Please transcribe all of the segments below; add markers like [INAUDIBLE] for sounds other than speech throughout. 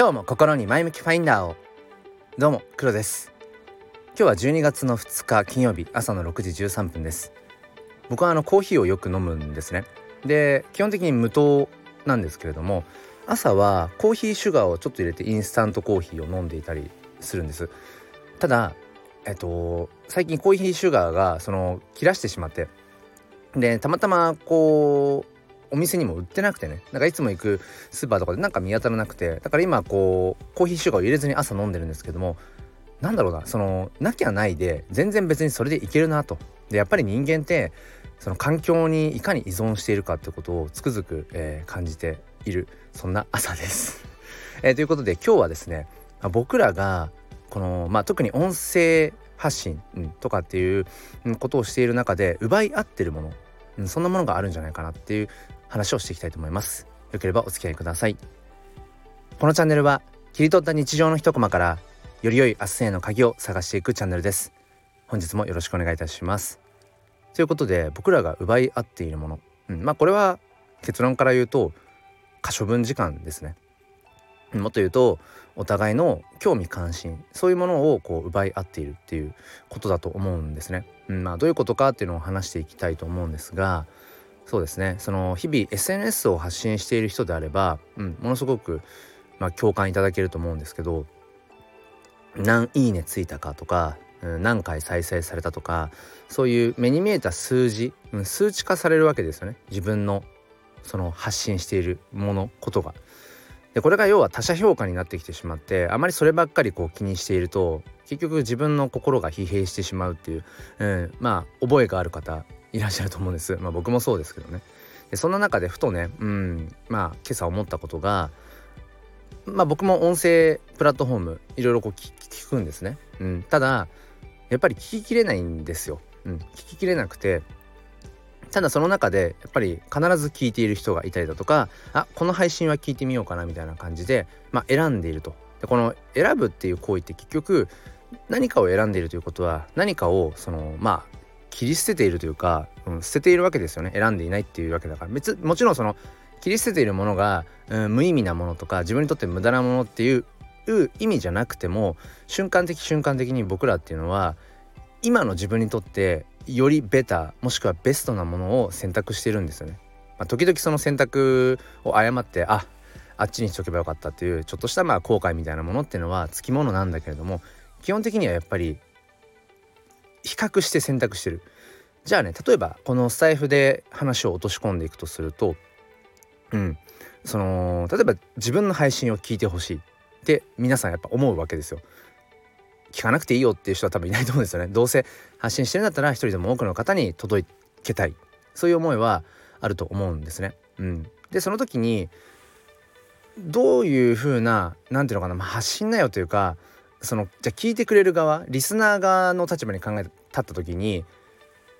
今日も心に前向きファインダーを。どうも黒です。今日は12月の2日金曜日朝の6時13分です。僕はあのコーヒーをよく飲むんですね。で基本的に無糖なんですけれども朝はコーヒーシュガーをちょっと入れてインスタントコーヒーを飲んでいたりするんです。ただえっと最近コーヒーシュガーがその切らしてしまってでたまたまこうお店にも売ってなくてね。なんかいつも行くスーパーとかでなんか見当たらなくて。だから今こうコーヒーシュガーを入れずに朝飲んでるんですけどもなんだろうなそのなきゃないで全然別にそれでいけるなと。でやっぱり人間ってその環境にいかに依存しているかってことをつくづく、えー、感じているそんな朝です。[LAUGHS] え、ということで今日はですね僕らがこの、まあ、特に音声発信、とかっていうことをしている中で奪い合ってるもの、そんなものがあるんじゃないかなっていう話をしていきたいと思います。よければお付き合いください。このチャンネルは切り取った日常の一コマからより良い明日への鍵を探していくチャンネルです。本日もよろしくお願いいたします。ということで僕らが奪い合っているもの、うん、まあこれは結論から言うと可処分時間ですね。もっと言うとお互いの興味関心そういうものをこう奪い合っているっていうことだと思うんですね。うん、まあどういうことかっていうのを話していきたいと思うんですがそうですねその日々 SNS を発信している人であれば、うん、ものすごく、まあ、共感いただけると思うんですけど何いいねついたかとか、うん、何回再生されたとかそういう目に見えた数字、うん、数値化されるわけですよね自分のその発信しているものことが。でこれが要は他者評価になってきてしまってあまりそればっかりこう気にしていると結局自分の心が疲弊してしまうっていう、うん、まあ覚えがある方いらっしゃると思うんです。まあ僕もそうですけどね。でそんな中でふとね、うん、まあ今朝思ったことが、まあ僕も音声プラットフォームいろいろこう聞くんですね。うん、ただやっぱり聞ききれないんですよ。うん、聞ききれなくてただその中でやっぱり必ず聞いている人がいたりだとかあこの配信は聞いてみようかなみたいな感じで、まあ、選んでいるとでこの選ぶっていう行為って結局何かを選んでいるということは何かをそのまあ切り捨てているというか、うん、捨てているわけですよね選んでいないっていうわけだから別もちろんその切り捨てているものが、うん、無意味なものとか自分にとって無駄なものっていう意味じゃなくても瞬間的瞬間的に僕らっていうのは今の自分にとってよりベターもしくはベストなものを選択してるんですよね。まあ、時々その選択を誤ってああっちにしとけばよかったっていうちょっとしたまあ後悔みたいなものっていうのはつきものなんだけれども基本的にはやっぱり比較して選択してるじゃあね例えばこのスタイフで話を落とし込んでいくとするとうんその例えば自分の配信を聞いてほしいって皆さんやっぱ思うわけですよ。聞かなくていいよっていう人は多分いないと思うんですよね。どうせ発信してるんだったら一人でも多くの方に届けたいそういう思いはあると思うんですね。うん、でその時にどういうふうな何ていうのかな、まあ、発信なよというかそのじゃあ聞いてくれる側リスナー側の立場に考え立った時に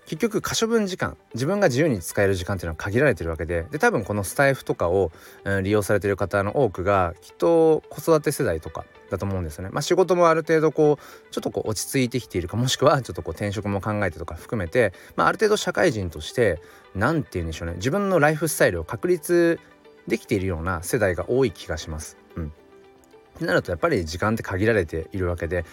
結局可処分時間自分が自由に使える時間っていうのは限られてるわけでで多分このスタイフとかを、うん、利用されてる方の多くがきっと子育て世代とかだと思うんですよね。まあ、仕事もある程度こうちょっとこう落ち着いてきているかもしくはちょっとこう転職も考えてとか含めて、まあ、ある程度社会人として何て言うんでしょうね自分のライフスタイルを確立できているような世代が多い気がします。ってなるとやっぱり時間って限られているわけで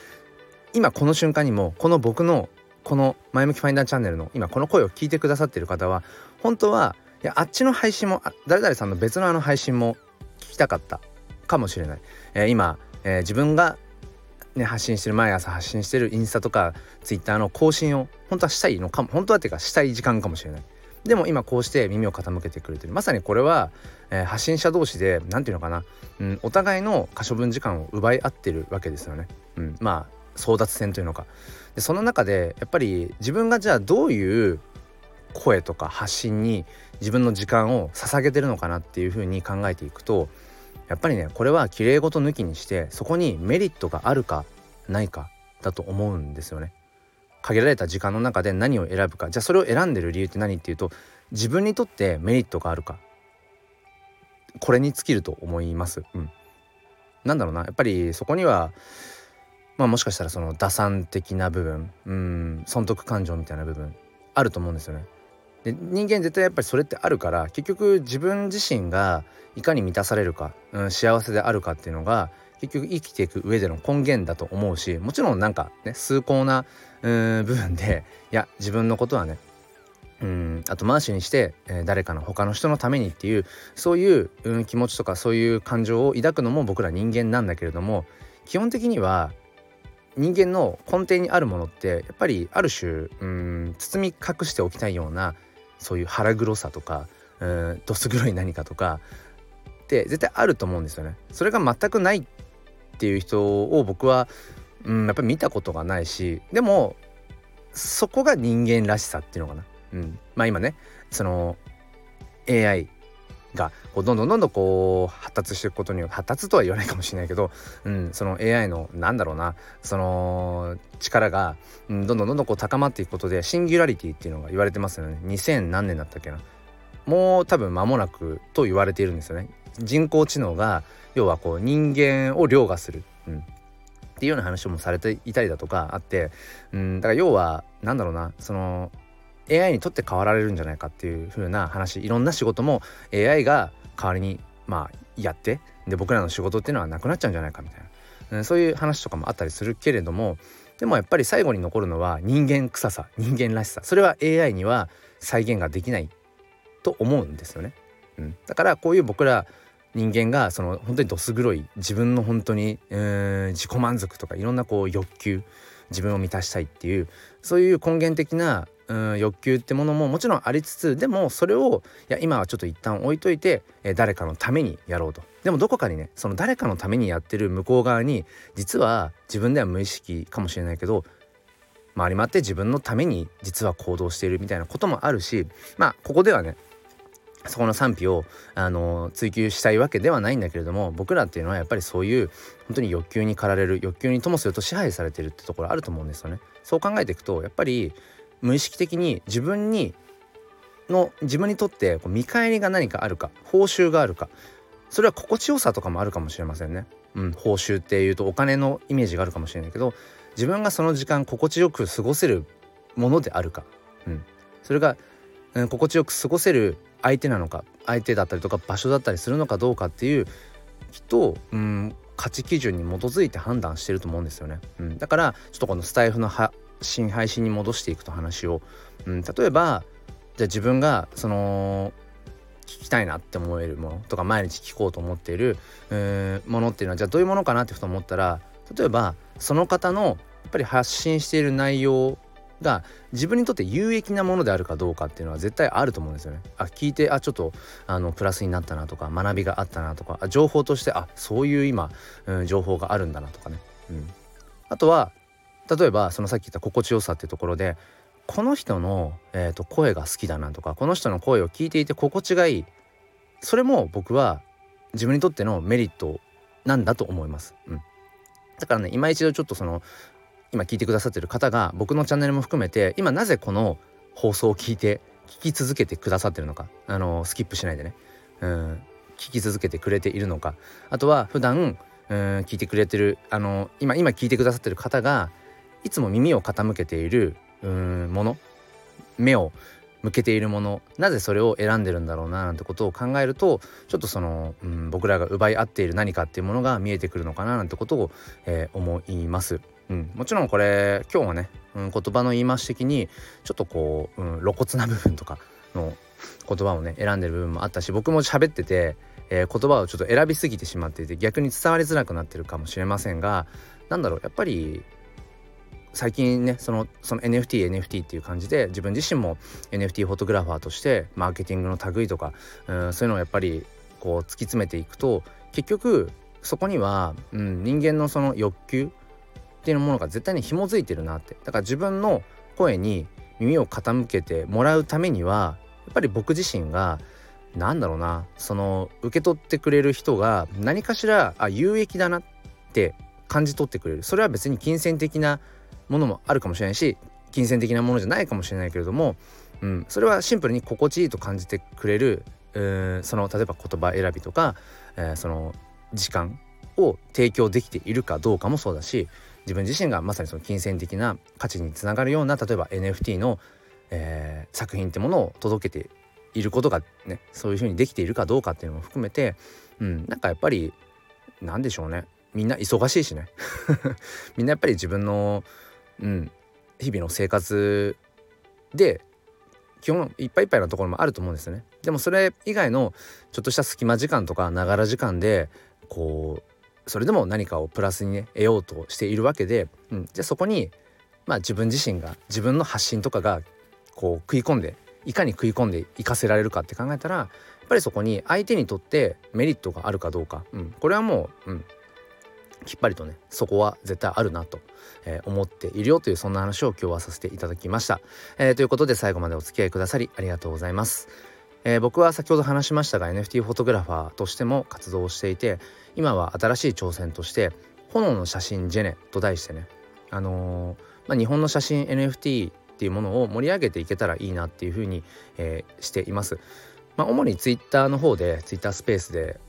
今この瞬間にもこの僕のこの前向きファインダーチャンネルの今この声を聞いてくださってる方は本当はいやあっちの配信も誰々さんの別のあの配信も聞きたかったかもしれない、えー、今、えー、自分が、ね、発信してる毎朝発信してるインスタとかツイッターの更新を本当はしたいのかも本当はっていうかしたい時間かもしれない。でも今こうして耳を傾けてくれてる。まさにこれは、えー、発信者同士で何て言うのかな、うん、お互いの可処分時間を奪い合ってるわけですよね、うん、まあ争奪戦というのか。でその中でやっぱり自分がじゃあどういう声とか発信に自分の時間を捧げてるのかなっていうふうに考えていくとやっぱりねこれは綺麗事抜きにしてそこにメリットがあるかないかだと思うんですよね。限られた時間の中で何を選ぶかじゃあそれを選んでる理由って何っていうと自分にとってメリットがあるかこれに尽きると思います。うん、なんだろうなやっぱりそこにはまあもしかしたらその打算的な部分うん損得感情みたいな部分あると思うんですよね。で人間絶対やっぱりそれってあるから結局自分自身がいかに満たされるか、うん、幸せであるかっていうのが結局生きていく上での根源だと思うしもちろんなんかね崇高な部分でいや自分のことはねうん後回しにして、えー、誰かの他の人のためにっていうそういう、うん、気持ちとかそういう感情を抱くのも僕ら人間なんだけれども基本的には人間の根底にあるものってやっぱりある種うん包み隠しておきたいようなそういう腹黒さとかうんどす黒い何かとかって絶対あると思うんですよね。それが全くないていう人を僕はうんやっぱり見たことがないしでもそこが人間らしさっていうのかな。うん、まあ今ねその AI がこうどんどんどんどんこう発達していくことによって発達とは言わないかもしれないけど、うん、その AI のなんだろうなその力が、うん、どんどんどんどんこう高まっていくことでシンギュラリティっていうのが言われてますよね。2000何年だったっけな。もう多分間もなくと言われているんですよね。人工知能が要はこう人間を凌駕する、うん、っていうような話もされていたりだとかあって、うん、だから要はなんだろうな。その AI にとって変わられるんじゃないかっていう風な話。いろんな仕事も AI が代わりにまあやって。で僕らの仕事っていうのはなくなっちゃうんじゃないかみたいな、うん、そういう話とかもあったりするけれども。でもやっぱり最後に残るのは人間臭さ。人間らしさ。それは AI には再現ができない。と思うんですよね。うん、だからこういう僕ら人間がその本当にどす黒い自分の本当に、えー、自己満足とかいろんなこう欲求自分を満たしたいっていうそういう根源的なうん欲求ってものももちろんありつつでもそれをいや今はちょっと一旦置いといて、えー、誰かのためにやろうとでもどこかにねその誰かのためにやってる向こう側に実は自分では無意識かもしれないけど回り回って自分のために実は行動しているみたいなこともあるしまあここではねそこの賛否をあの追求したいわけではないんだけれども僕らっていうのはやっぱりそういう本当に欲求に駆られる欲求にともすると支配されてるってところあると思うんですよね。そう考えていくとやっぱり無意識的に自分にの自分にとってこう見返りが何かあるか報酬があるかそれは心地よさとかもあるかもしれませんね。うん、報酬っていうとお金のイメージがあるかもしれないけど自分がその時間心地よく過ごせるものであるか、うん、それが、うん、心地よく過ごせる相手なのか相手だったりとか場所だったりするのかどうかっていうきっと、うん、価値基準に基づいて判断してると思うんですよね。うん、だからちょっとこのスタイフの新配信に戻していくと話を、うん、例えばじゃあ自分がその聞きたいなって思えるものとか毎日聞こうと思っている、ものっていうのはじゃあどういうものかなってふと思ったら例えばその方のやっぱり発信している内容が自分にとって有益なものであるかどうかっていうのは絶対あると思うんですよね。あ聞いてあちょっとあのプラスになったなとか学びがあったなとかあ情報としてあそういう今、うん、情報があるんだなとかね。うん、あとは例えばそのさっき言った心地よさっていうところでこの人の、えーと、声が好きだなとかこの人の声を聞いていて心地がいいそれも僕は自分にとってのメリットなんだと思います。うん、だからね今一度ちょっとその今聞いてくださってる方が僕のチャンネルも含めて今なぜこの放送を聞いて聞き続けてくださってるのかあのスキップしないでね。うん。聞き続けてくれているのか。あとは普段うん聞いてくれてるあの今今聞いてくださってる方がいつも耳を傾けているうんもの目を向けているものなぜそれを選んでるんだろうななんてことを考えるとちょっとその、うん、僕らが奪い合っている何かっていうものが見えてくるのかななんてことを、えー、思います。うん、もちろんこれ今日はね、うん、言葉の言い回し的にちょっとこう、うん、露骨な部分とかの言葉をね選んでる部分もあったし僕も喋ってて、えー、言葉をちょっと選びすぎてしまっていて逆に伝わりづらくなってるかもしれませんが何だろうやっぱり最近ねそのその NFT NFT っていう感じで自分自身も NFT フォトグラファーとしてマーケティングの類とか、うん、そういうのをやっぱりこう突き詰めていくと結局そこには、うん、人間のその欲求っていうものが絶対に紐づいてるなって。だから自分の声に耳を傾けてもらうためにはやっぱり僕自身が何だろうなその受け取ってくれる人が何かしらあ有益だなって感じ取ってくれる。それは別に金銭的なものもあるかもしれないし金銭的なものじゃないかもしれないけれども、うん、それはシンプルに心地いいと感じてくれる、えー、その例えば言葉選びとか、えー、その時間を提供できているかどうかもそうだし自分自身がまさにその金銭的な価値につながるような例えば NFT のえー、作品ってものを届けていることがねそういうふうにできているかどうかっていうのも含めて、うん、なんかやっぱり何でしょうねみんな忙しいしね [LAUGHS] みんなやっぱり自分の、うん、日々の生活で基本いっぱいいっぱいなところもあると思うんですよね。でもそれ以外のちょっとした隙間時間とかながら時間でこうそれでも何かをプラスにね得ようとしているわけで、うん、じゃあそこにまあ自分自身が自分の発信とかがこう食い込んでいかに食い込んでいかせられるかって考えたらやっぱりそこに相手にとってメリットがあるかどうか、うん、これはもう、うん、きっぱりとねそこは絶対あるなと、えー、思っているよというそんな話を今日はさせていただきました、えー、ということで最後までお付き合いくださりありがとうございます、えー、僕は先ほど話しましたが NFT フォトグラファーとしても活動をしていて今は新しい挑戦として炎の写真ジェネと題してねあのまあ、日本の写真 NFT っていうものを盛り上げていけたらいいなっていうふうに、えしています。まあ、主にツイッターの方でツイッタースペースで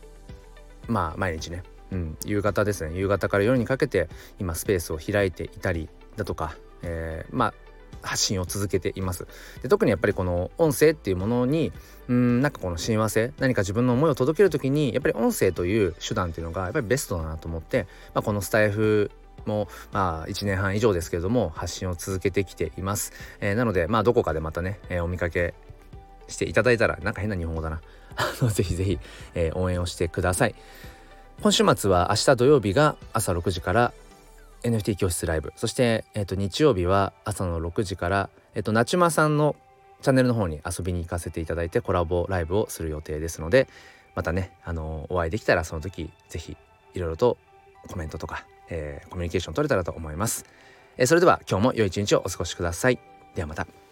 まあ毎日ねうん、夕方ですね夕方から夜にかけて今スペースを開いていたりだとか、えー、まあ発信を続けています。で特にやっぱりこの音声っていうものにうんなんかこの親和性何か自分の思いを届ける時にやっぱり音声という手段っていうのがやっぱりベストだなと思って、まあ、このスタイフもまあ1年半以上ですけれども発信を続けてきています、えー、なのでまあどこかでまたね、えー、お見かけしていただいたらなんか変な日本語だな。[LAUGHS] あのぜひぜひ、えー、応援をしてください。今週末は明日土曜日が朝6時から NFT 教室ライブ。そして、えー、と日曜日は朝の6時から、えー、となちまさんのチャンネルの方に遊びに行かせていただいてコラボライブをする予定ですのでまたね、あの、お会いできたらその時是非いろいろとコメントとか、えー、コミュニケーション取れたらと思います、えー、それでは今日も良い一日をお過ごしください。ではまた。